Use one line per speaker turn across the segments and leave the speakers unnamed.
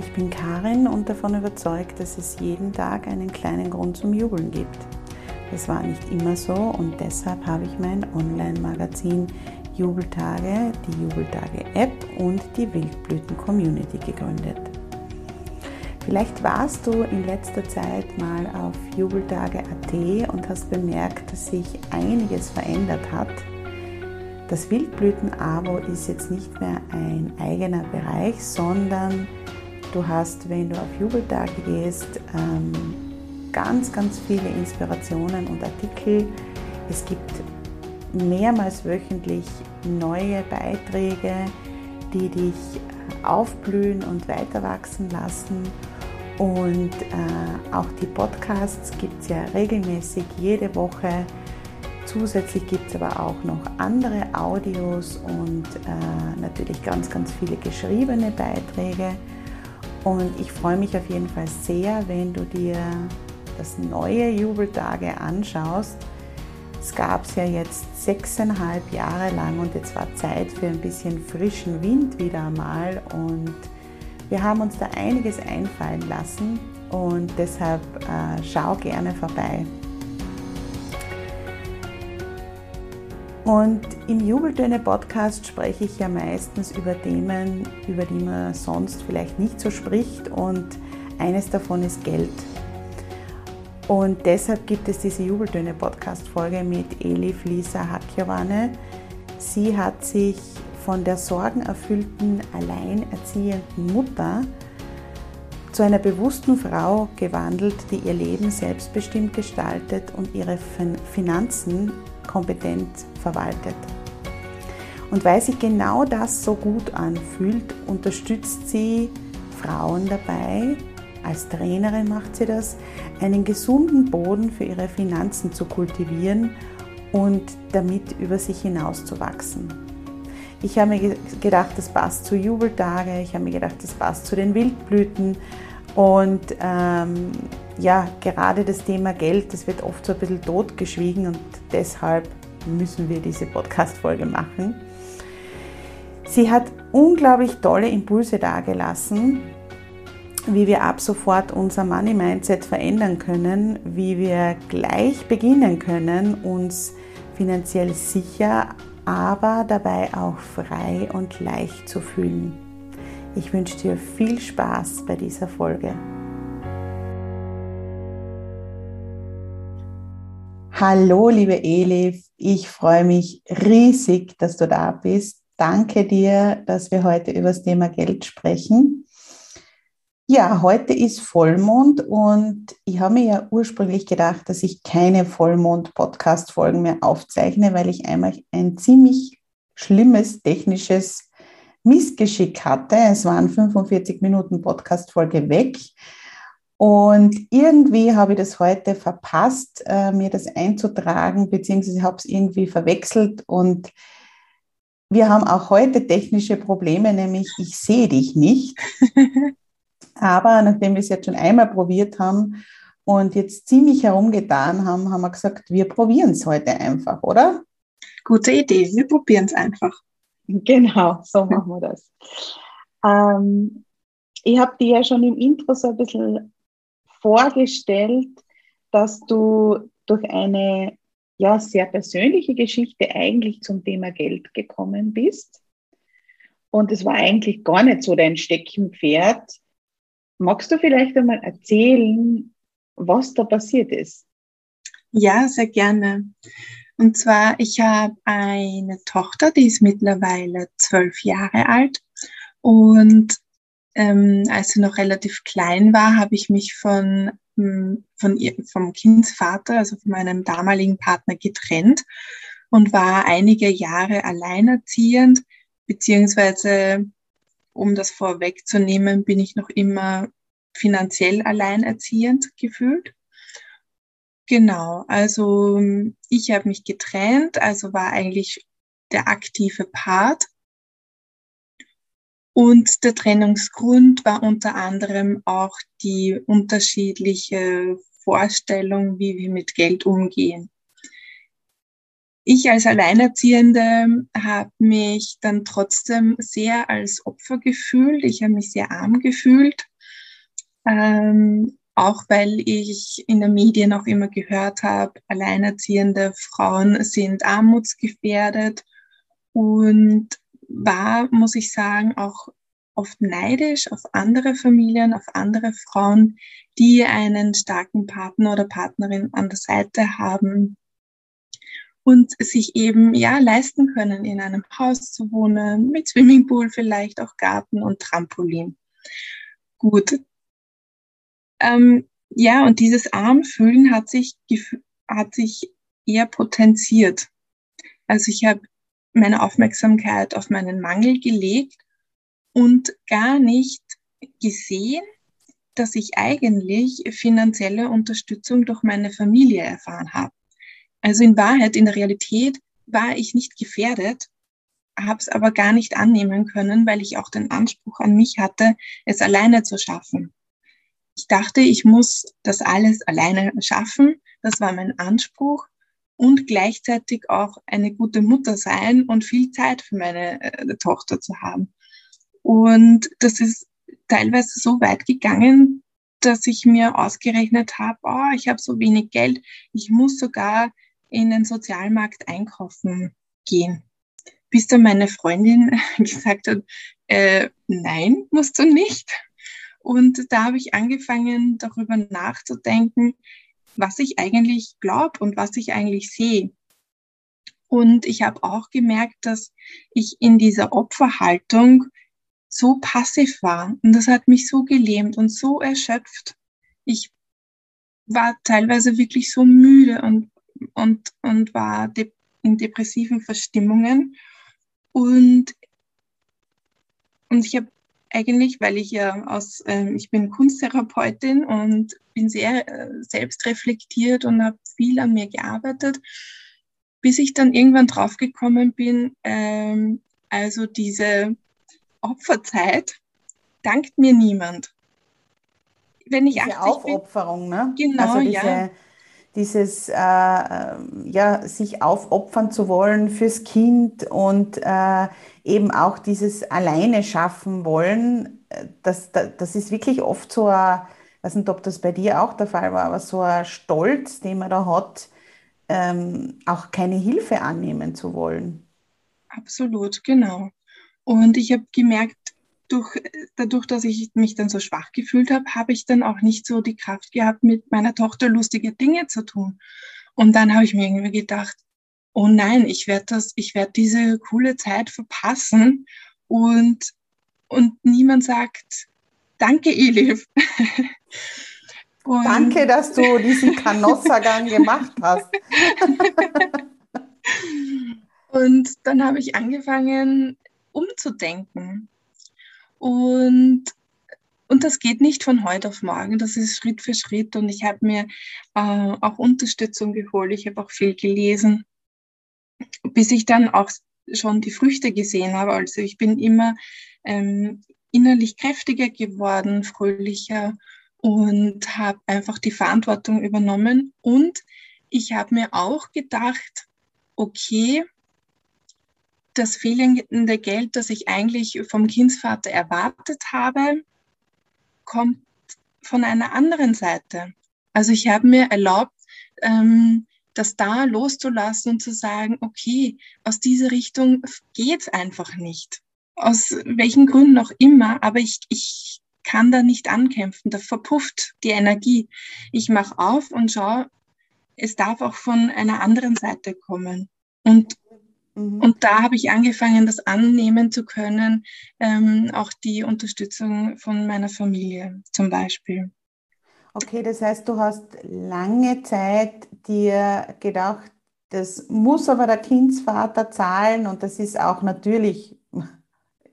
Ich bin Karin und davon überzeugt, dass es jeden Tag einen kleinen Grund zum Jubeln gibt. Das war nicht immer so und deshalb habe ich mein Online-Magazin Jubeltage, die Jubeltage-App und die Wildblüten-Community gegründet. Vielleicht warst du in letzter Zeit mal auf jubeltage.at und hast bemerkt, dass sich einiges verändert hat. Das Wildblüten-Abo ist jetzt nicht mehr ein eigener Bereich, sondern Du hast, wenn du auf Jubeltage gehst, ähm, ganz, ganz viele Inspirationen und Artikel. Es gibt mehrmals wöchentlich neue Beiträge, die dich aufblühen und weiter wachsen lassen. Und äh, auch die Podcasts gibt es ja regelmäßig jede Woche. Zusätzlich gibt es aber auch noch andere Audios und äh, natürlich ganz, ganz viele geschriebene Beiträge. Und ich freue mich auf jeden Fall sehr, wenn du dir das neue Jubeltage anschaust. Es gab es ja jetzt sechseinhalb Jahre lang und jetzt war Zeit für ein bisschen frischen Wind wieder einmal. Und wir haben uns da einiges einfallen lassen und deshalb äh, schau gerne vorbei. Und im Jubeltöne-Podcast spreche ich ja meistens über Themen, über die man sonst vielleicht nicht so spricht. Und eines davon ist Geld. Und deshalb gibt es diese Jubeltöne-Podcast-Folge mit Elif Lisa Hakjawane. Sie hat sich von der sorgenerfüllten, alleinerziehenden Mutter zu einer bewussten Frau gewandelt, die ihr Leben selbstbestimmt gestaltet und ihre Finanzen kompetent verwaltet. Und weil sich genau das so gut anfühlt, unterstützt sie Frauen dabei, als Trainerin macht sie das, einen gesunden Boden für ihre Finanzen zu kultivieren und damit über sich hinaus zu wachsen. Ich habe mir gedacht, das passt zu Jubeltage, ich habe mir gedacht, das passt zu den Wildblüten und ähm, ja, gerade das Thema Geld, das wird oft so ein bisschen totgeschwiegen und deshalb müssen wir diese Podcast-Folge machen. Sie hat unglaublich tolle Impulse dargelassen, wie wir ab sofort unser Money-Mindset verändern können, wie wir gleich beginnen können, uns finanziell sicher, aber dabei auch frei und leicht zu fühlen. Ich wünsche dir viel Spaß bei dieser Folge. Hallo, liebe Elif, ich freue mich riesig, dass du da bist. Danke dir, dass wir heute über das Thema Geld sprechen. Ja, heute ist Vollmond und ich habe mir ja ursprünglich gedacht, dass ich keine Vollmond-Podcast-Folgen mehr aufzeichne, weil ich einmal ein ziemlich schlimmes technisches Missgeschick hatte. Es waren 45 Minuten Podcast-Folge weg. Und irgendwie habe ich das heute verpasst, äh, mir das einzutragen, beziehungsweise habe es irgendwie verwechselt. Und wir haben auch heute technische Probleme, nämlich ich sehe dich nicht. Aber nachdem wir es jetzt schon einmal probiert haben und jetzt ziemlich herumgetan haben, haben wir gesagt, wir probieren es heute einfach, oder?
Gute Idee, wir probieren es einfach.
Genau, so machen wir das. Ähm, ich habe dir ja schon im Intro so ein bisschen vorgestellt, dass du durch eine ja, sehr persönliche Geschichte eigentlich zum Thema Geld gekommen bist. Und es war eigentlich gar nicht so dein Steckenpferd. Magst du vielleicht einmal erzählen, was da passiert ist?
Ja, sehr gerne. Und zwar, ich habe eine Tochter, die ist mittlerweile zwölf Jahre alt. Und ähm, als sie noch relativ klein war, habe ich mich von, hm, von ihr, vom Kindsvater, also von meinem damaligen Partner getrennt und war einige Jahre alleinerziehend, beziehungsweise, um das vorwegzunehmen, bin ich noch immer finanziell alleinerziehend gefühlt. Genau, also ich habe mich getrennt, also war eigentlich der aktive Part. Und der Trennungsgrund war unter anderem auch die unterschiedliche Vorstellung, wie wir mit Geld umgehen. Ich als Alleinerziehende habe mich dann trotzdem sehr als Opfer gefühlt. Ich habe mich sehr arm gefühlt. Ähm, auch weil ich in den Medien auch immer gehört habe, alleinerziehende Frauen sind armutsgefährdet und war, muss ich sagen, auch oft neidisch auf andere Familien, auf andere Frauen, die einen starken Partner oder Partnerin an der Seite haben und sich eben ja leisten können, in einem Haus zu wohnen, mit Swimmingpool vielleicht auch Garten und Trampolin. Gut, ähm, ja, und dieses Armfühlen hat sich, hat sich eher potenziert. Also ich habe meine Aufmerksamkeit auf meinen Mangel gelegt und gar nicht gesehen, dass ich eigentlich finanzielle Unterstützung durch meine Familie erfahren habe. Also in Wahrheit, in der Realität war ich nicht gefährdet, habe es aber gar nicht annehmen können, weil ich auch den Anspruch an mich hatte, es alleine zu schaffen. Ich dachte, ich muss das alles alleine schaffen. Das war mein Anspruch und gleichzeitig auch eine gute Mutter sein und viel Zeit für meine äh, Tochter zu haben. Und das ist teilweise so weit gegangen, dass ich mir ausgerechnet habe, oh, ich habe so wenig Geld, ich muss sogar in den Sozialmarkt einkaufen gehen. Bis dann meine Freundin gesagt hat, äh, nein, musst du nicht. Und da habe ich angefangen, darüber nachzudenken, was ich eigentlich glaube und was ich eigentlich sehe. Und ich habe auch gemerkt, dass ich in dieser Opferhaltung so passiv war. Und das hat mich so gelähmt und so erschöpft. Ich war teilweise wirklich so müde und, und, und war de in depressiven Verstimmungen. Und, und ich habe eigentlich, weil ich ja aus, äh, ich bin Kunsttherapeutin und bin sehr äh, selbstreflektiert und habe viel an mir gearbeitet, bis ich dann irgendwann draufgekommen bin, ähm, also diese Opferzeit dankt mir niemand.
Wenn ich diese Aufopferung, bin, ne? Genau, also diese, ja dieses äh, ja, sich aufopfern zu wollen fürs Kind und äh, eben auch dieses alleine schaffen wollen, äh, das, das, ist wirklich oft so ein, weiß nicht, ob das bei dir auch der Fall war, aber so ein Stolz, den man da hat, ähm, auch keine Hilfe annehmen zu wollen.
Absolut, genau. Und ich habe gemerkt, durch, dadurch, dass ich mich dann so schwach gefühlt habe, habe ich dann auch nicht so die Kraft gehabt, mit meiner Tochter lustige Dinge zu tun. Und dann habe ich mir irgendwie gedacht, oh nein, ich werde das, diese coole Zeit verpassen und, und niemand sagt, danke, Elif.
danke, dass du diesen Kanossagang gemacht hast.
und dann habe ich angefangen, umzudenken. Und, und das geht nicht von heute auf morgen, das ist Schritt für Schritt. Und ich habe mir äh, auch Unterstützung geholt, ich habe auch viel gelesen, bis ich dann auch schon die Früchte gesehen habe. Also ich bin immer ähm, innerlich kräftiger geworden, fröhlicher und habe einfach die Verantwortung übernommen. Und ich habe mir auch gedacht, okay, das fehlende Geld, das ich eigentlich vom Kindsvater erwartet habe, kommt von einer anderen Seite. Also ich habe mir erlaubt, ähm, das da loszulassen und zu sagen, okay, aus dieser Richtung geht es einfach nicht. Aus welchen Gründen auch immer, aber ich, ich kann da nicht ankämpfen, da verpufft die Energie. Ich mache auf und schaue, es darf auch von einer anderen Seite kommen. Und, mhm. und da habe ich angefangen, das annehmen zu können, ähm, auch die Unterstützung von meiner Familie zum Beispiel.
Okay, das heißt, du hast lange Zeit dir gedacht, das muss aber der Kindsvater zahlen und das ist auch natürlich,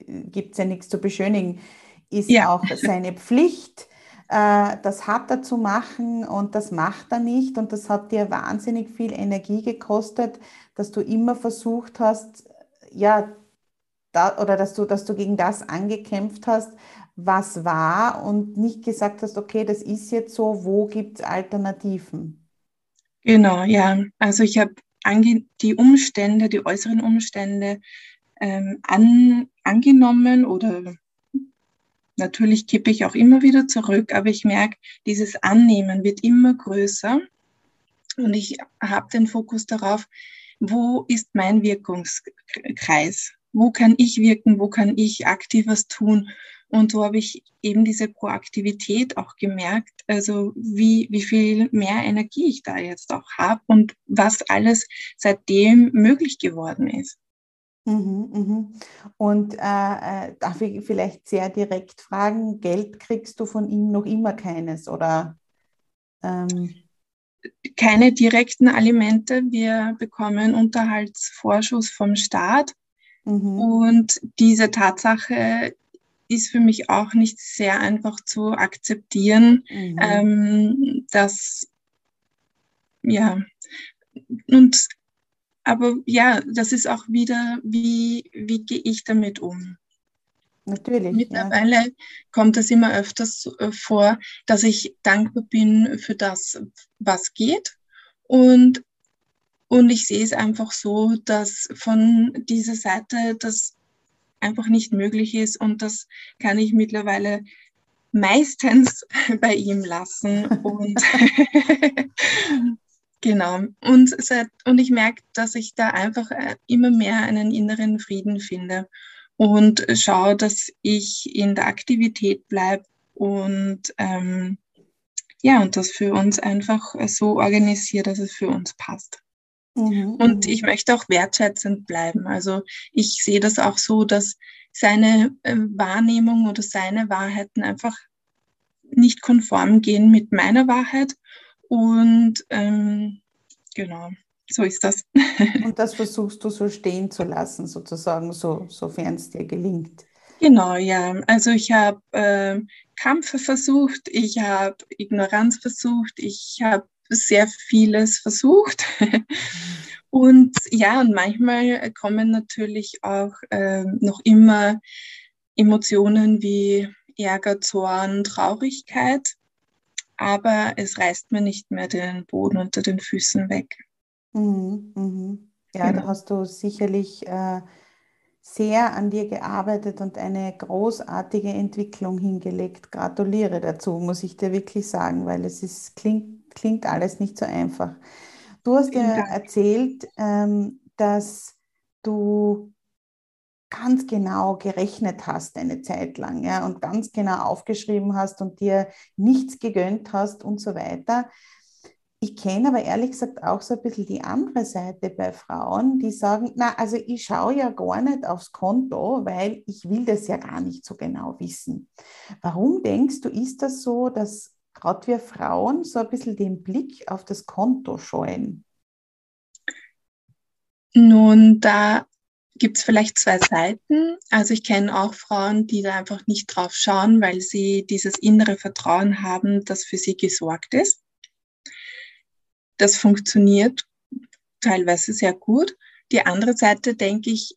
gibt es ja nichts zu beschönigen, ist ja. auch seine Pflicht. Äh, das hat er zu machen und das macht er nicht und das hat dir wahnsinnig viel Energie gekostet, dass du immer versucht hast, ja, da, oder dass du, dass du gegen das angekämpft hast, was war und nicht gesagt hast, okay, das ist jetzt so, wo gibt es Alternativen?
Genau, ja. Also ich habe die Umstände, die äußeren Umstände ähm, an, angenommen oder natürlich kippe ich auch immer wieder zurück, aber ich merke, dieses Annehmen wird immer größer und ich habe den Fokus darauf, wo ist mein Wirkungskreis? Wo kann ich wirken? Wo kann ich aktiv was tun? Und so habe ich eben diese Proaktivität auch gemerkt, also wie, wie viel mehr Energie ich da jetzt auch habe und was alles seitdem möglich geworden ist.
Mhm, mhm. Und äh, äh, darf ich vielleicht sehr direkt fragen, Geld kriegst du von ihm noch immer keines oder?
Ähm? Keine direkten Alimente. Wir bekommen Unterhaltsvorschuss vom Staat. Mhm. Und diese Tatsache ist für mich auch nicht sehr einfach zu akzeptieren, mhm. ähm, dass ja und aber ja, das ist auch wieder, wie, wie gehe ich damit um?
Natürlich.
Mittlerweile ja. kommt es immer öfters äh, vor, dass ich dankbar bin für das, was geht. Und, und ich sehe es einfach so, dass von dieser Seite das einfach nicht möglich ist. Und das kann ich mittlerweile meistens bei ihm lassen. Und Genau. Und, seit, und ich merke, dass ich da einfach äh, immer mehr einen inneren Frieden finde und schaue, dass ich in der Aktivität bleibe und ähm, ja, und das für uns einfach so organisiert, dass es für uns passt. Mhm, und ich möchte auch wertschätzend bleiben. Also ich sehe das auch so, dass seine äh, Wahrnehmung oder seine Wahrheiten einfach nicht konform gehen mit meiner Wahrheit und ähm, genau, so ist das.
Und das versuchst du so stehen zu lassen, sozusagen, so, sofern es dir gelingt.
Genau, ja. Also ich habe äh, Kampf versucht, ich habe Ignoranz versucht, ich habe sehr vieles versucht. und ja, und manchmal kommen natürlich auch äh, noch immer Emotionen wie Ärger, Zorn, Traurigkeit aber es reißt mir nicht mehr den Boden unter den Füßen weg.
Mhm, mhm. Ja, genau. da hast du sicherlich äh, sehr an dir gearbeitet und eine großartige Entwicklung hingelegt. Gratuliere dazu, muss ich dir wirklich sagen, weil es ist, klingt, klingt alles nicht so einfach. Du hast ja erzählt, ähm, dass du ganz genau gerechnet hast eine Zeit lang ja, und ganz genau aufgeschrieben hast und dir nichts gegönnt hast und so weiter. Ich kenne aber ehrlich gesagt auch so ein bisschen die andere Seite bei Frauen, die sagen, na, also ich schaue ja gar nicht aufs Konto, weil ich will das ja gar nicht so genau wissen. Warum denkst du, ist das so, dass gerade wir Frauen so ein bisschen den Blick auf das Konto scheuen?
Nun, da gibt es vielleicht zwei Seiten. Also ich kenne auch Frauen, die da einfach nicht drauf schauen, weil sie dieses innere Vertrauen haben, das für sie gesorgt ist. Das funktioniert teilweise sehr gut. Die andere Seite, denke ich,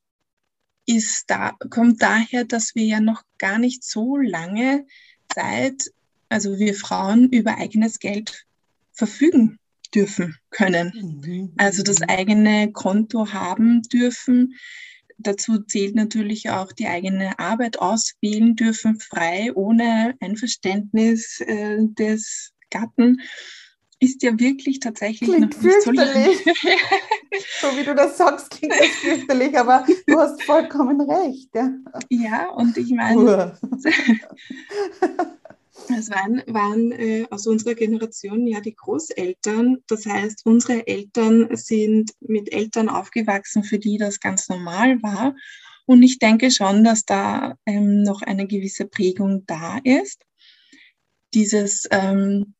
ist da, kommt daher, dass wir ja noch gar nicht so lange Zeit also wir Frauen, über eigenes Geld verfügen dürfen können. Mhm. Also das eigene Konto haben dürfen. Dazu zählt natürlich auch die eigene Arbeit auswählen dürfen, frei, ohne Einverständnis äh, des Gatten ist ja wirklich tatsächlich
klingt noch nicht so lange. so wie du das sagst, klingt das fürchterlich, aber du hast vollkommen recht. Ja,
ja und ich meine, es waren, waren äh, aus unserer Generation ja die Großeltern. Das heißt, unsere Eltern sind mit Eltern aufgewachsen, für die das ganz normal war. Und ich denke schon, dass da ähm, noch eine gewisse Prägung da ist. Dieses ähm,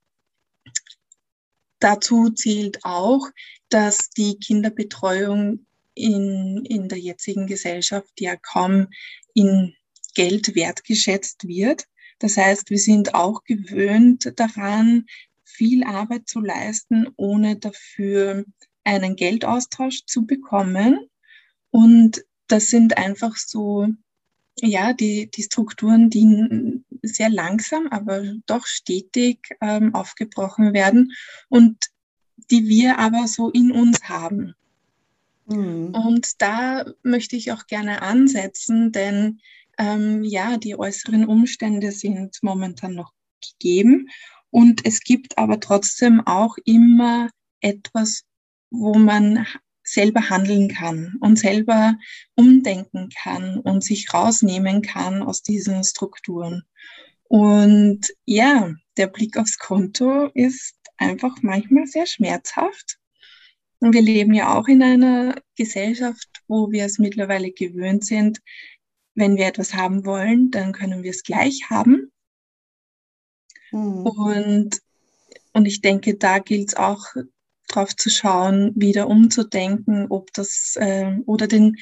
Dazu zählt auch, dass die Kinderbetreuung in, in der jetzigen Gesellschaft ja kaum in Geld wertgeschätzt wird. Das heißt, wir sind auch gewöhnt daran, viel Arbeit zu leisten, ohne dafür einen Geldaustausch zu bekommen. Und das sind einfach so, ja, die, die Strukturen, die sehr langsam, aber doch stetig ähm, aufgebrochen werden und die wir aber so in uns haben. Mhm. Und da möchte ich auch gerne ansetzen, denn ähm, ja, die äußeren Umstände sind momentan noch gegeben und es gibt aber trotzdem auch immer etwas, wo man selber handeln kann und selber umdenken kann und sich rausnehmen kann aus diesen Strukturen. Und ja, der Blick aufs Konto ist einfach manchmal sehr schmerzhaft. Und wir leben ja auch in einer Gesellschaft, wo wir es mittlerweile gewöhnt sind, wenn wir etwas haben wollen, dann können wir es gleich haben. Mhm. Und, und ich denke, da gilt es auch drauf zu schauen, wieder umzudenken, ob das äh, oder den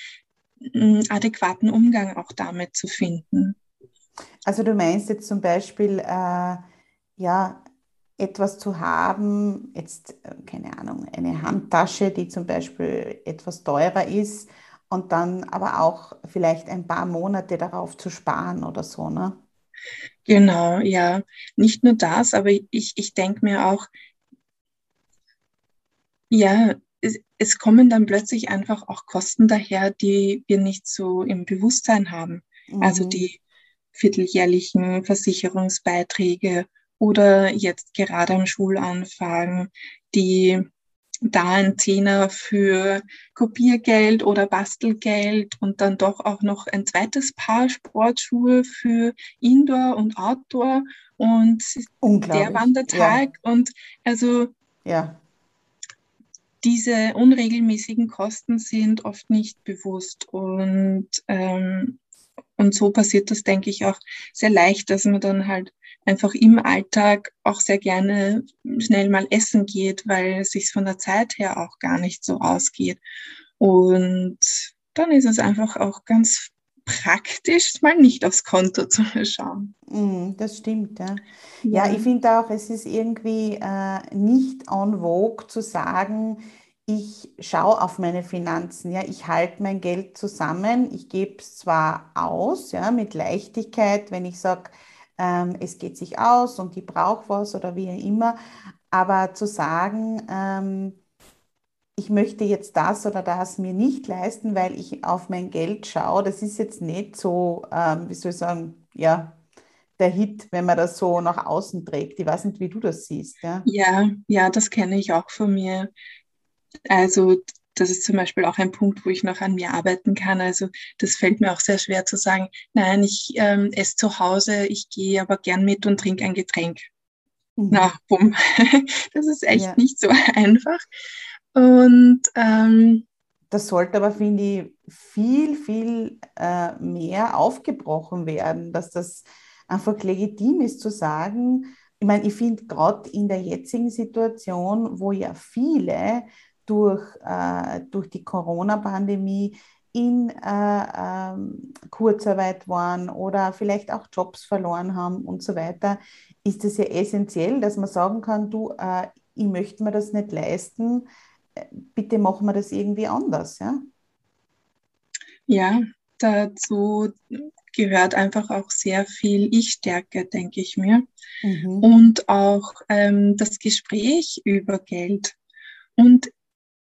äh, adäquaten Umgang auch damit zu finden.
Also du meinst jetzt zum Beispiel, äh, ja, etwas zu haben, jetzt, äh, keine Ahnung, eine Handtasche, die zum Beispiel etwas teurer ist und dann aber auch vielleicht ein paar Monate darauf zu sparen oder so, ne?
Genau, ja. Nicht nur das, aber ich, ich denke mir auch, ja, es, es kommen dann plötzlich einfach auch Kosten daher, die wir nicht so im Bewusstsein haben. Also mhm. Also die vierteljährlichen Versicherungsbeiträge oder jetzt gerade am Schulanfang die da ein Zehner für Kopiergeld oder Bastelgeld und dann doch auch noch ein zweites Paar Sportschuhe für Indoor und Outdoor und der Wandertag ja. und also ja diese unregelmäßigen Kosten sind oft nicht bewusst und, ähm, und so passiert das, denke ich, auch sehr leicht, dass man dann halt einfach im Alltag auch sehr gerne schnell mal essen geht, weil es sich von der Zeit her auch gar nicht so ausgeht. Und dann ist es einfach auch ganz praktisch, mal nicht aufs Konto zu schauen.
Mm, das stimmt, ja. Ja, ja ich finde auch, es ist irgendwie äh, nicht en vogue zu sagen, ich schaue auf meine Finanzen, ja, ich halte mein Geld zusammen, ich gebe es zwar aus, ja, mit Leichtigkeit, wenn ich sage, ähm, es geht sich aus und ich brauche was oder wie immer, aber zu sagen, ähm, ich möchte jetzt das oder das mir nicht leisten, weil ich auf mein Geld schaue. Das ist jetzt nicht so, ähm, wie soll ich sagen, ja, der Hit, wenn man das so nach außen trägt. Ich weiß nicht, wie du das siehst. Ja,
ja, ja das kenne ich auch von mir. Also das ist zum Beispiel auch ein Punkt, wo ich noch an mir arbeiten kann. Also das fällt mir auch sehr schwer zu sagen, nein, ich ähm, esse zu Hause, ich gehe aber gern mit und trinke ein Getränk. Mhm. Na, bumm. Das ist echt ja. nicht so einfach. Und ähm,
das sollte aber, finde ich, viel, viel äh, mehr aufgebrochen werden, dass das einfach legitim ist zu sagen, ich meine, ich finde gerade in der jetzigen Situation, wo ja viele durch, äh, durch die Corona-Pandemie in äh, ähm, Kurzarbeit waren oder vielleicht auch Jobs verloren haben und so weiter, ist es ja essentiell, dass man sagen kann, du, äh, ich möchte mir das nicht leisten, bitte machen wir das irgendwie anders, ja?
Ja, dazu gehört einfach auch sehr viel Ich-Stärke, denke ich mir. Mhm. Und auch ähm, das Gespräch über Geld. Und,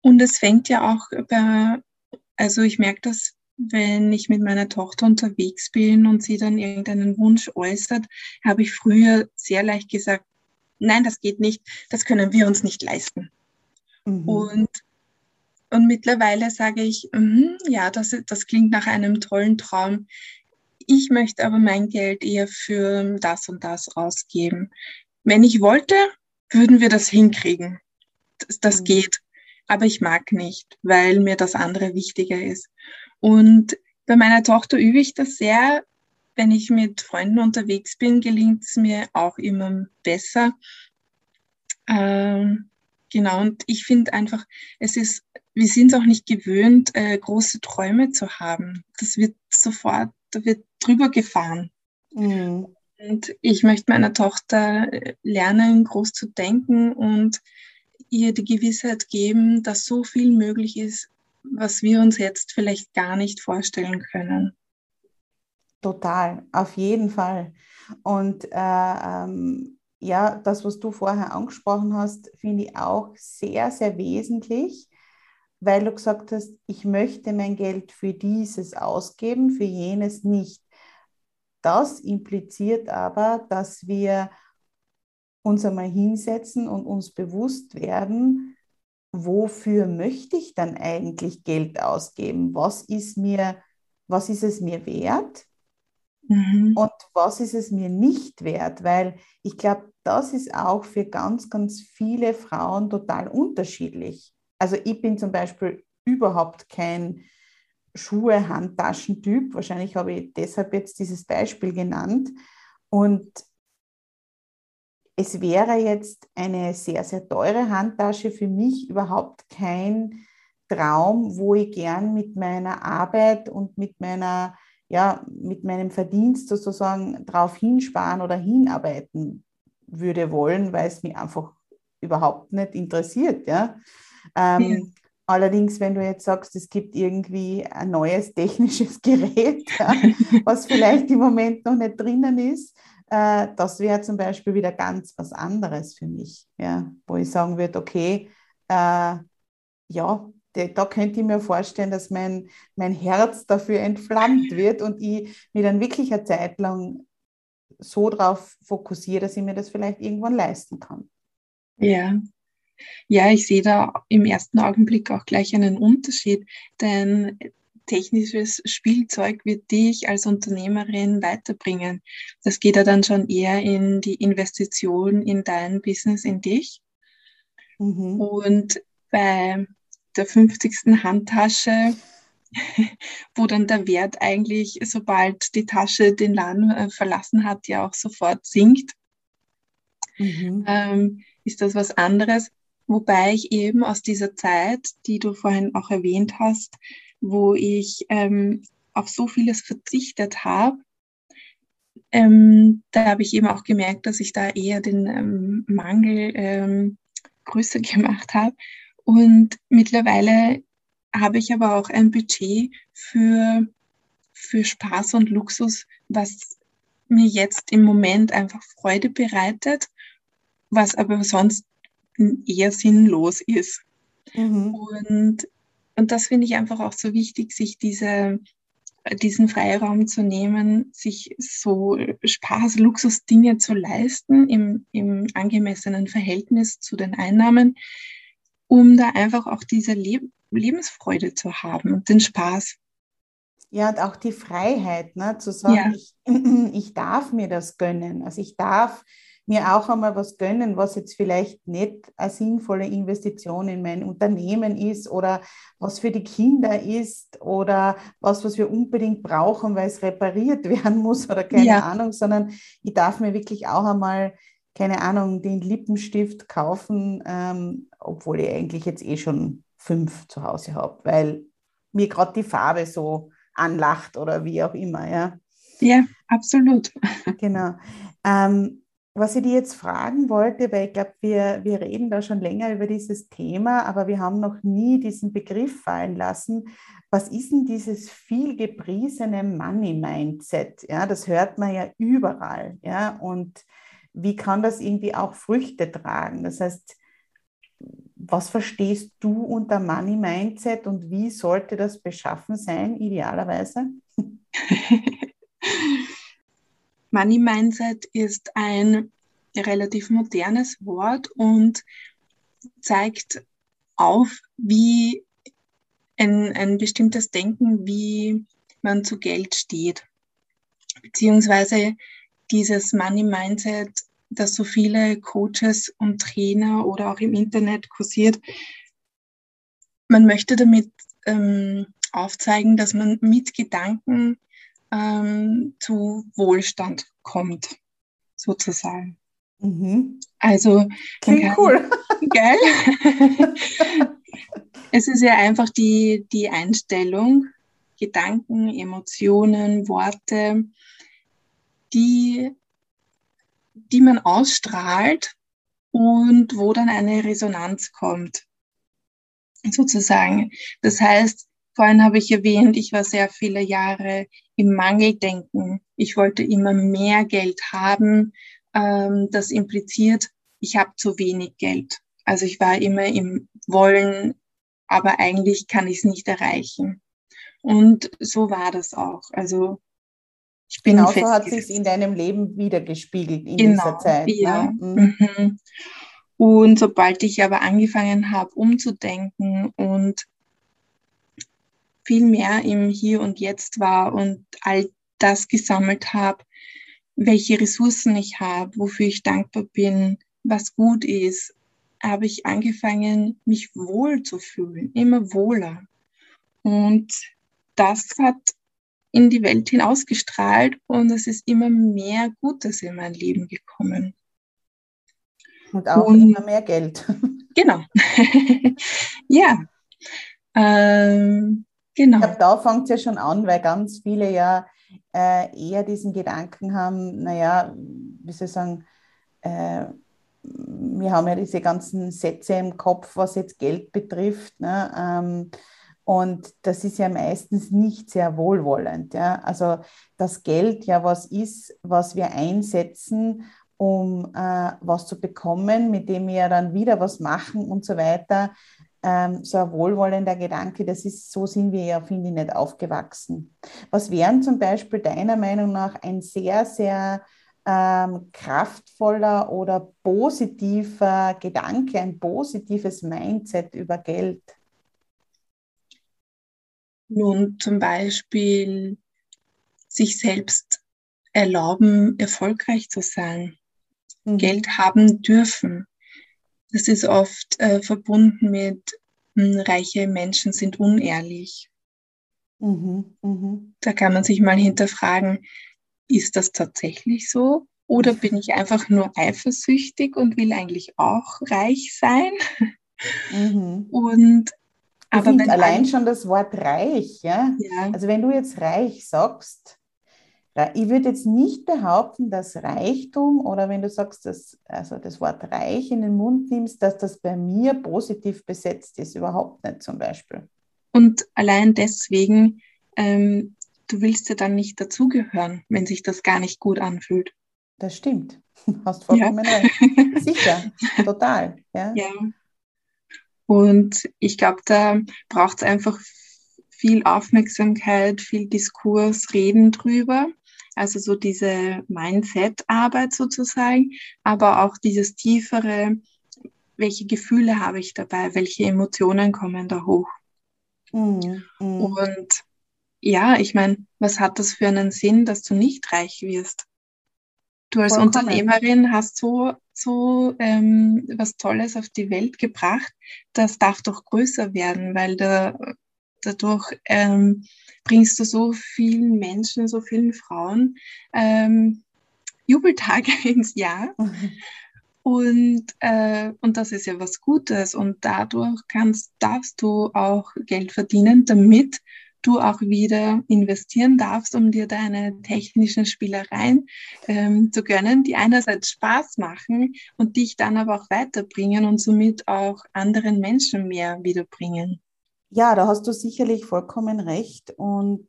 und es fängt ja auch bei, also ich merke das, wenn ich mit meiner Tochter unterwegs bin und sie dann irgendeinen Wunsch äußert, habe ich früher sehr leicht gesagt, nein, das geht nicht, das können wir uns nicht leisten. Mhm. Und, und mittlerweile sage ich, mm, ja, das, das klingt nach einem tollen Traum. Ich möchte aber mein Geld eher für das und das ausgeben. Wenn ich wollte, würden wir das hinkriegen. Das, das mhm. geht. Aber ich mag nicht, weil mir das andere wichtiger ist. Und bei meiner Tochter übe ich das sehr. Wenn ich mit Freunden unterwegs bin, gelingt es mir auch immer besser. Ähm, genau, und ich finde einfach, es ist, wir sind es auch nicht gewöhnt, äh, große Träume zu haben. Das wird sofort, da wird drüber gefahren. Mhm. Und ich möchte meiner Tochter äh, lernen, groß zu denken und ihr die Gewissheit geben, dass so viel möglich ist, was wir uns jetzt vielleicht gar nicht vorstellen können.
Total, auf jeden Fall. Und äh, ähm, ja, das, was du vorher angesprochen hast, finde ich auch sehr, sehr wesentlich, weil du gesagt hast, ich möchte mein Geld für dieses ausgeben, für jenes nicht. Das impliziert aber, dass wir uns einmal hinsetzen und uns bewusst werden, wofür möchte ich dann eigentlich Geld ausgeben? Was ist mir, was ist es mir wert? Mhm. Und was ist es mir nicht wert? Weil ich glaube, das ist auch für ganz, ganz viele Frauen total unterschiedlich. Also ich bin zum Beispiel überhaupt kein Schuhe-Handtaschentyp. Wahrscheinlich habe ich deshalb jetzt dieses Beispiel genannt. Und es wäre jetzt eine sehr, sehr teure Handtasche für mich überhaupt kein Traum, wo ich gern mit meiner Arbeit und mit meiner ja, mit meinem Verdienst sozusagen darauf hinsparen oder hinarbeiten würde wollen, weil es mich einfach überhaupt nicht interessiert. Ja? Ähm, ja. Allerdings, wenn du jetzt sagst, es gibt irgendwie ein neues technisches Gerät, ja, was vielleicht im Moment noch nicht drinnen ist, äh, das wäre zum Beispiel wieder ganz was anderes für mich, ja, wo ich sagen würde, okay, äh, ja, da könnte ich mir vorstellen, dass mein, mein Herz dafür entflammt wird und ich mich dann wirklich eine Zeit lang so darauf fokussiere, dass ich mir das vielleicht irgendwann leisten kann.
Ja. Ja, ich sehe da im ersten Augenblick auch gleich einen Unterschied, denn technisches Spielzeug wird dich als Unternehmerin weiterbringen. Das geht ja dann schon eher in die Investition in dein Business, in dich. Mhm. Und bei der 50. Handtasche, wo dann der Wert eigentlich, sobald die Tasche den Laden äh, verlassen hat, ja auch sofort sinkt, mhm. ähm, ist das was anderes. Wobei ich eben aus dieser Zeit, die du vorhin auch erwähnt hast, wo ich ähm, auf so vieles verzichtet habe, ähm, da habe ich eben auch gemerkt, dass ich da eher den ähm, Mangel ähm, größer gemacht habe. Und mittlerweile habe ich aber auch ein Budget für, für Spaß und Luxus, was mir jetzt im Moment einfach Freude bereitet, was aber sonst eher sinnlos ist. Mhm. Und und das finde ich einfach auch so wichtig, sich diese, diesen Freiraum zu nehmen, sich so Spaß, Luxus-Dinge zu leisten im, im angemessenen Verhältnis zu den Einnahmen, um da einfach auch diese Leb Lebensfreude zu haben und den Spaß.
Ja, und auch die Freiheit, ne, zu sagen, ja. ich, ich darf mir das gönnen. Also ich darf mir auch einmal was gönnen, was jetzt vielleicht nicht eine sinnvolle Investition in mein Unternehmen ist oder was für die Kinder ist oder was, was wir unbedingt brauchen, weil es repariert werden muss oder keine ja. Ahnung, sondern ich darf mir wirklich auch einmal, keine Ahnung, den Lippenstift kaufen, ähm, obwohl ich eigentlich jetzt eh schon fünf zu Hause habe, weil mir gerade die Farbe so anlacht oder wie auch immer, ja.
Ja, absolut.
Genau. Ähm, was ich dir jetzt fragen wollte, weil ich glaube, wir, wir reden da schon länger über dieses Thema, aber wir haben noch nie diesen Begriff fallen lassen. Was ist denn dieses viel gepriesene Money-Mindset? Ja, das hört man ja überall. Ja, und wie kann das irgendwie auch Früchte tragen? Das heißt, was verstehst du unter Money Mindset und wie sollte das beschaffen sein, idealerweise?
Money Mindset ist ein relativ modernes Wort und zeigt auf, wie ein, ein bestimmtes Denken, wie man zu Geld steht. Beziehungsweise dieses Money Mindset das so viele Coaches und Trainer oder auch im Internet kursiert. Man möchte damit ähm, aufzeigen, dass man mit Gedanken ähm, zu Wohlstand kommt, sozusagen. Mhm. Also,
klingt cool.
Geil. es ist ja einfach die, die Einstellung, Gedanken, Emotionen, Worte, die die man ausstrahlt und wo dann eine Resonanz kommt, sozusagen. Das heißt, vorhin habe ich erwähnt, ich war sehr viele Jahre im Mangeldenken. Ich wollte immer mehr Geld haben. Ähm, das impliziert, ich habe zu wenig Geld. Also ich war immer im Wollen, aber eigentlich kann ich es nicht erreichen. Und so war das auch. Also
ich bin Genauso hat sich in deinem Leben wiedergespiegelt in genau, dieser Zeit. Ne?
Ja. Ne? Mhm. Und sobald ich aber angefangen habe, umzudenken und viel mehr im Hier und Jetzt war und all das gesammelt habe, welche Ressourcen ich habe, wofür ich dankbar bin, was gut ist, habe ich angefangen, mich wohl zu fühlen, immer wohler. Und das hat in die Welt hinausgestrahlt und es ist immer mehr Gutes in mein Leben gekommen.
Und auch und, immer mehr Geld.
Genau. ja. Ähm, genau.
Ich glaube, da fängt es ja schon an, weil ganz viele ja äh, eher diesen Gedanken haben, naja, wie soll ich sagen, äh, wir haben ja diese ganzen Sätze im Kopf, was jetzt Geld betrifft. Ne? Ähm, und das ist ja meistens nicht sehr wohlwollend. Ja? Also das Geld ja was ist, was wir einsetzen, um äh, was zu bekommen, mit dem wir dann wieder was machen und so weiter. Ähm, so ein wohlwollender Gedanke, das ist, so sind wir ja, finde ich, nicht aufgewachsen. Was wären zum Beispiel deiner Meinung nach ein sehr, sehr ähm, kraftvoller oder positiver Gedanke, ein positives Mindset über Geld?
Nun zum Beispiel sich selbst erlauben, erfolgreich zu sein, mhm. Geld haben dürfen. Das ist oft äh, verbunden mit, mh, hm, reiche Menschen sind unehrlich. Mhm. Mhm. Da kann man sich mal hinterfragen, ist das tatsächlich so? Oder bin ich einfach nur eifersüchtig und will eigentlich auch reich sein? Mhm. Und
aber allein schon das Wort reich, ja? ja? Also wenn du jetzt reich sagst, ich würde jetzt nicht behaupten, dass Reichtum oder wenn du sagst, dass, also das Wort reich in den Mund nimmst, dass das bei mir positiv besetzt ist, überhaupt nicht zum Beispiel.
Und allein deswegen, ähm, du willst ja dann nicht dazugehören, wenn sich das gar nicht gut anfühlt.
Das stimmt. Hast vollkommen ja. recht. Sicher, total. Ja. ja.
Und ich glaube, da braucht es einfach viel Aufmerksamkeit, viel Diskurs, Reden drüber. Also so diese Mindset-Arbeit sozusagen, aber auch dieses tiefere, welche Gefühle habe ich dabei, welche Emotionen kommen da hoch. Mm, mm. Und ja, ich meine, was hat das für einen Sinn, dass du nicht reich wirst? Du als Vollkommen. Unternehmerin hast so, so ähm, was Tolles auf die Welt gebracht. Das darf doch größer werden, weil da, dadurch ähm, bringst du so vielen Menschen, so vielen Frauen ähm, Jubeltage ins Jahr. Und, äh, und das ist ja was Gutes. Und dadurch kannst, darfst du auch Geld verdienen, damit du auch wieder investieren darfst, um dir deine technischen Spielereien ähm, zu gönnen, die einerseits Spaß machen und dich dann aber auch weiterbringen und somit auch anderen Menschen mehr wiederbringen.
Ja, da hast du sicherlich vollkommen recht. Und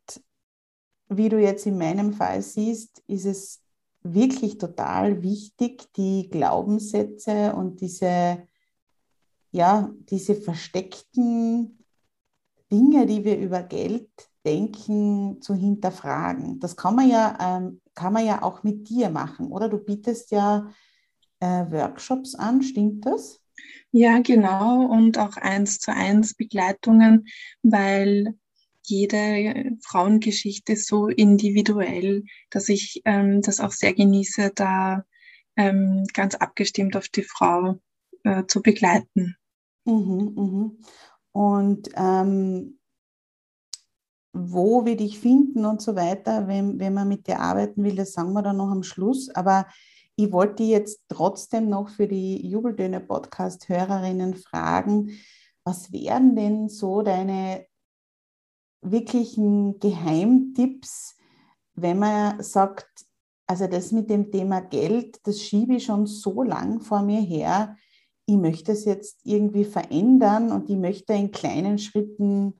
wie du jetzt in meinem Fall siehst, ist es wirklich total wichtig, die Glaubenssätze und diese, ja, diese versteckten Dinge, die wir über Geld denken, zu hinterfragen. Das kann man ja, ähm, kann man ja auch mit dir machen, oder? Du bietest ja äh, Workshops an, stimmt das?
Ja, genau. Und auch eins zu eins Begleitungen, weil jede Frauengeschichte so individuell, dass ich ähm, das auch sehr genieße, da ähm, ganz abgestimmt auf die Frau äh, zu begleiten.
Mhm, mhm. Und ähm, wo wir dich finden und so weiter, wenn, wenn man mit dir arbeiten will, das sagen wir dann noch am Schluss. Aber ich wollte jetzt trotzdem noch für die Jubeltöne-Podcast-Hörerinnen fragen, was wären denn so deine wirklichen Geheimtipps, wenn man sagt, also das mit dem Thema Geld, das schiebe ich schon so lang vor mir her. Ich möchte es jetzt irgendwie verändern und ich möchte in kleinen Schritten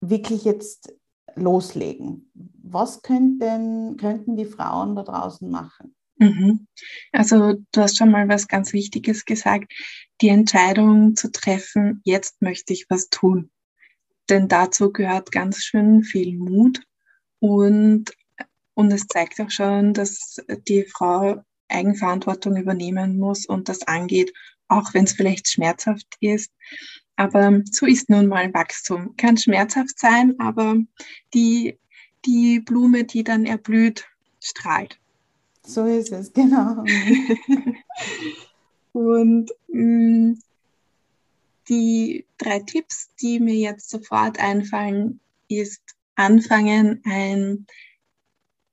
wirklich jetzt loslegen. Was könnten, könnten die Frauen da draußen machen?
Mhm. Also du hast schon mal was ganz Wichtiges gesagt, die Entscheidung zu treffen, jetzt möchte ich was tun denn dazu gehört ganz schön viel Mut und, und es zeigt auch schon, dass die Frau Eigenverantwortung übernehmen muss und das angeht, auch wenn es vielleicht schmerzhaft ist. Aber so ist nun mal Wachstum. Kann schmerzhaft sein, aber die, die Blume, die dann erblüht, strahlt.
So ist es, genau.
und mh, mm, die drei Tipps, die mir jetzt sofort einfallen, ist anfangen, ein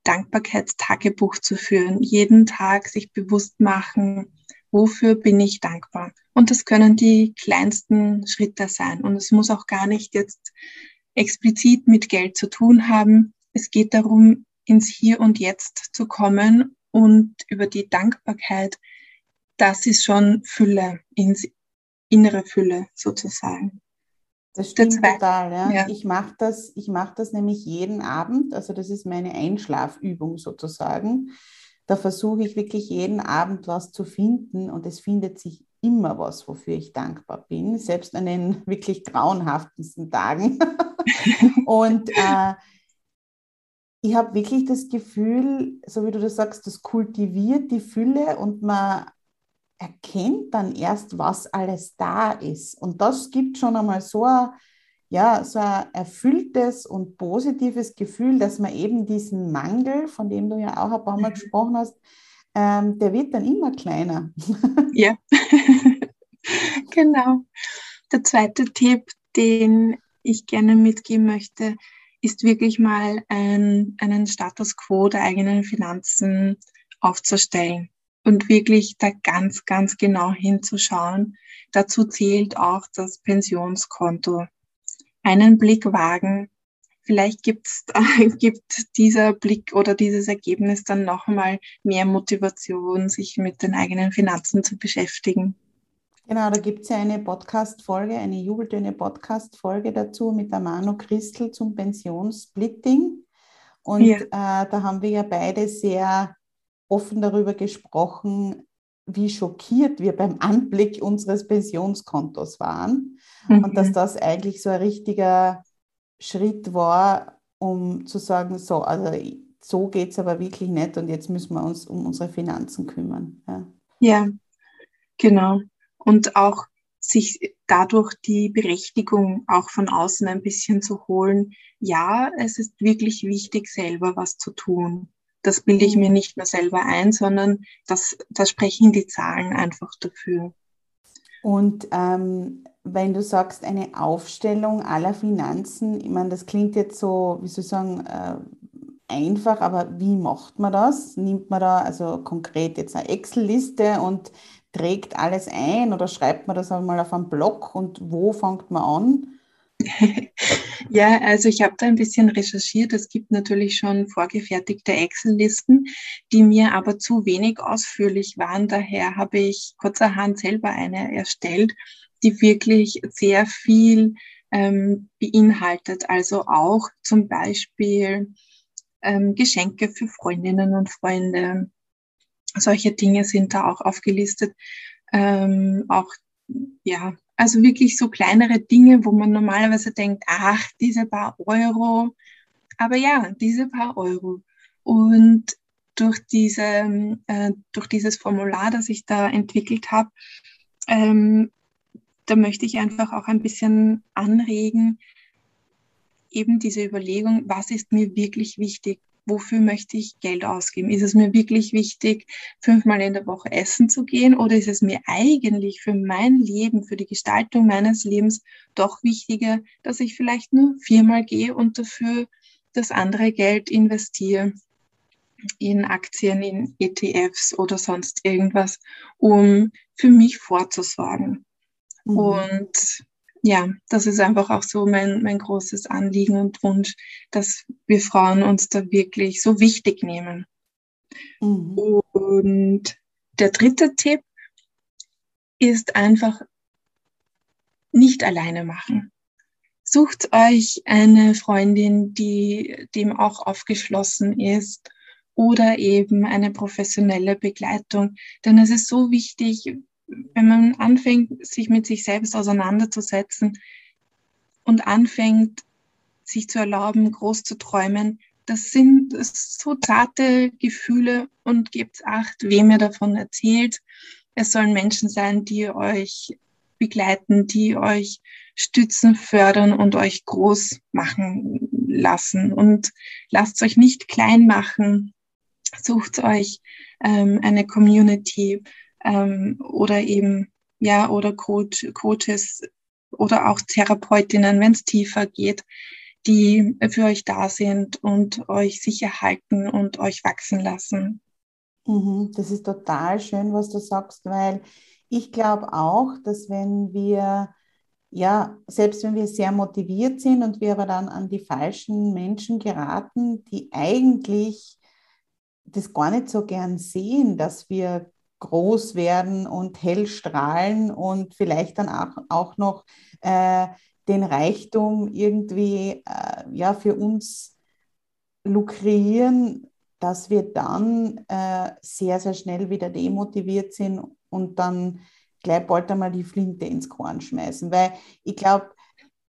Dankbarkeitstagebuch zu führen. Jeden Tag sich bewusst machen, wofür bin ich dankbar. Und das können die kleinsten Schritte sein. Und es muss auch gar nicht jetzt explizit mit Geld zu tun haben. Es geht darum, ins Hier und Jetzt zu kommen und über die Dankbarkeit, das ist schon Fülle, innere Fülle sozusagen.
Das stimmt total. Ja. ja. Ich mache das, mach das nämlich jeden Abend. Also das ist meine Einschlafübung sozusagen. Da versuche ich wirklich jeden Abend was zu finden und es findet sich immer was, wofür ich dankbar bin, selbst an den wirklich grauenhaftesten Tagen. und äh, ich habe wirklich das Gefühl, so wie du das sagst, das kultiviert die Fülle und man erkennt dann erst, was alles da ist. Und das gibt schon einmal so ein, ja, so ein erfülltes und positives Gefühl, dass man eben diesen Mangel, von dem du ja auch ein paar Mal mhm. gesprochen hast, ähm, der wird dann immer kleiner.
Ja, genau. Der zweite Tipp, den ich gerne mitgeben möchte, ist wirklich mal ein, einen Status quo der eigenen Finanzen aufzustellen und wirklich da ganz, ganz genau hinzuschauen. Dazu zählt auch das Pensionskonto. Einen Blick wagen. Vielleicht gibt's, äh, gibt dieser Blick oder dieses Ergebnis dann nochmal mehr Motivation, sich mit den eigenen Finanzen zu beschäftigen.
Genau, da gibt es ja eine Podcast-Folge, eine Jubeltöne-Podcast-Folge dazu mit der Manu Christel zum Pensionssplitting. Und ja. äh, da haben wir ja beide sehr offen darüber gesprochen, wie schockiert wir beim Anblick unseres Pensionskontos waren mhm. und dass mhm. das eigentlich so ein richtiger Schritt war, um zu sagen, so, also so geht es aber wirklich nicht und jetzt müssen wir uns um unsere Finanzen kümmern.
Ja, ja genau. Und auch sich dadurch die Berechtigung auch von außen ein bisschen zu holen, ja, es ist wirklich wichtig, selber was zu tun das bilde ich mir mhm. nicht mehr selber ein, sondern das, das sprechen die Zahlen einfach dafür.
Und ähm, wenn du sagst, eine Aufstellung aller Finanzen, ich meine, das klingt jetzt so, wie soll ich sagen, äh, einfach, aber wie macht man das? Nimmt man da also konkret jetzt eine Excel-Liste und trägt alles ein oder schreibt man das einmal auf einen Blog und wo fängt man an?
Ja, also ich habe da ein bisschen recherchiert. Es gibt natürlich schon vorgefertigte Excel-Listen, die mir aber zu wenig ausführlich waren. Daher habe ich kurzerhand selber eine erstellt, die wirklich sehr viel ähm, beinhaltet. Also auch zum Beispiel ähm, Geschenke für Freundinnen und Freunde. Solche Dinge sind da auch aufgelistet. Ähm, auch ja, also wirklich so kleinere Dinge, wo man normalerweise denkt, ach, diese paar Euro. Aber ja, diese paar Euro. Und durch, diese, äh, durch dieses Formular, das ich da entwickelt habe, ähm, da möchte ich einfach auch ein bisschen anregen, eben diese Überlegung, was ist mir wirklich wichtig? Wofür möchte ich Geld ausgeben? Ist es mir wirklich wichtig, fünfmal in der Woche essen zu gehen oder ist es mir eigentlich für mein Leben, für die Gestaltung meines Lebens doch wichtiger, dass ich vielleicht nur viermal gehe und dafür das andere Geld investiere? in Aktien, in ETFs oder sonst irgendwas, um für mich vorzusorgen. Mhm. Und ja, das ist einfach auch so mein, mein großes Anliegen und Wunsch, dass wir Frauen uns da wirklich so wichtig nehmen. Mhm. Und der dritte Tipp ist einfach nicht alleine machen. Sucht euch eine Freundin, die dem auch aufgeschlossen ist oder eben eine professionelle Begleitung. Denn es ist so wichtig, wenn man anfängt, sich mit sich selbst auseinanderzusetzen und anfängt, sich zu erlauben, groß zu träumen, das sind so zarte Gefühle und gebt acht, wem ihr davon erzählt. Es sollen Menschen sein, die euch begleiten, die euch stützen, fördern und euch groß machen lassen. Und lasst euch nicht klein machen. Sucht euch ähm, eine Community, ähm, oder eben, ja, oder Coach, Coaches oder auch Therapeutinnen, wenn es tiefer geht, die für euch da sind und euch sicher halten und euch wachsen lassen.
Mhm, das ist total schön, was du sagst, weil ich glaube auch, dass wenn wir, ja, selbst wenn wir sehr motiviert sind und wir aber dann an die falschen Menschen geraten, die eigentlich das gar nicht so gern sehen, dass wir groß werden und hell strahlen und vielleicht dann auch, auch noch äh, den Reichtum irgendwie äh, ja, für uns lukrieren, dass wir dann äh, sehr, sehr schnell wieder demotiviert sind und dann gleich bald einmal die Flinte ins Korn schmeißen. Weil ich glaube,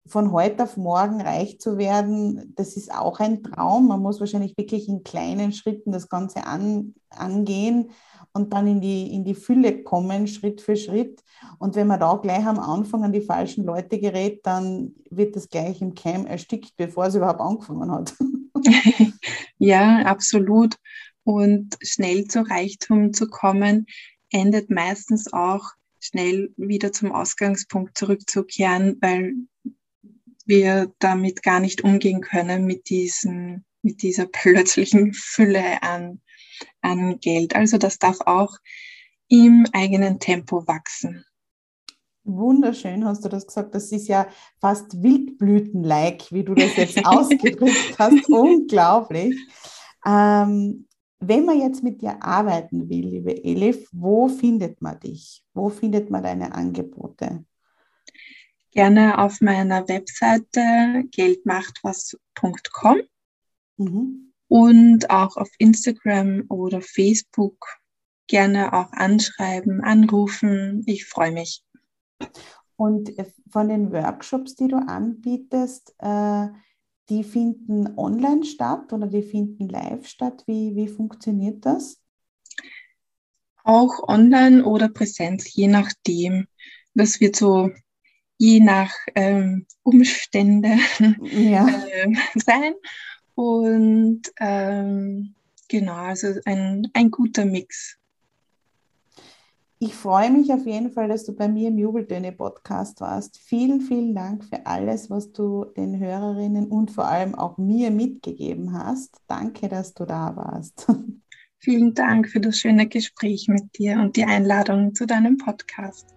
von heute auf morgen reich zu werden, das ist auch ein Traum. Man muss wahrscheinlich wirklich in kleinen Schritten das Ganze an, angehen und dann in die, in die Fülle kommen, Schritt für Schritt. Und wenn man da gleich am Anfang an die falschen Leute gerät, dann wird das gleich im Keim erstickt, bevor es überhaupt angefangen hat.
ja, absolut. Und schnell zu Reichtum zu kommen, endet meistens auch schnell wieder zum Ausgangspunkt zurückzukehren, weil wir damit gar nicht umgehen können mit diesen, mit dieser plötzlichen Fülle an an Geld. Also das darf auch im eigenen Tempo wachsen.
Wunderschön hast du das gesagt. Das ist ja fast Wildblüten-like, wie du das jetzt ausgedrückt hast. Unglaublich. Ähm, wenn man jetzt mit dir arbeiten will, liebe Elif, wo findet man dich? Wo findet man deine Angebote?
Gerne auf meiner Webseite geldmachtwas.com. Mhm und auch auf Instagram oder Facebook gerne auch anschreiben, anrufen. Ich freue mich.
Und äh, von den Workshops, die du anbietest, äh, die finden online statt oder die finden live statt? Wie, wie funktioniert das?
Auch online oder Präsenz, je nachdem. Das wird so je nach ähm, Umstände ja. äh, sein. Und ähm, genau, also ein, ein guter Mix.
Ich freue mich auf jeden Fall, dass du bei mir im Jubeltöne-Podcast warst. Vielen, vielen Dank für alles, was du den Hörerinnen und vor allem auch mir mitgegeben hast. Danke, dass du da warst.
Vielen Dank für das schöne Gespräch mit dir und die Einladung zu deinem Podcast.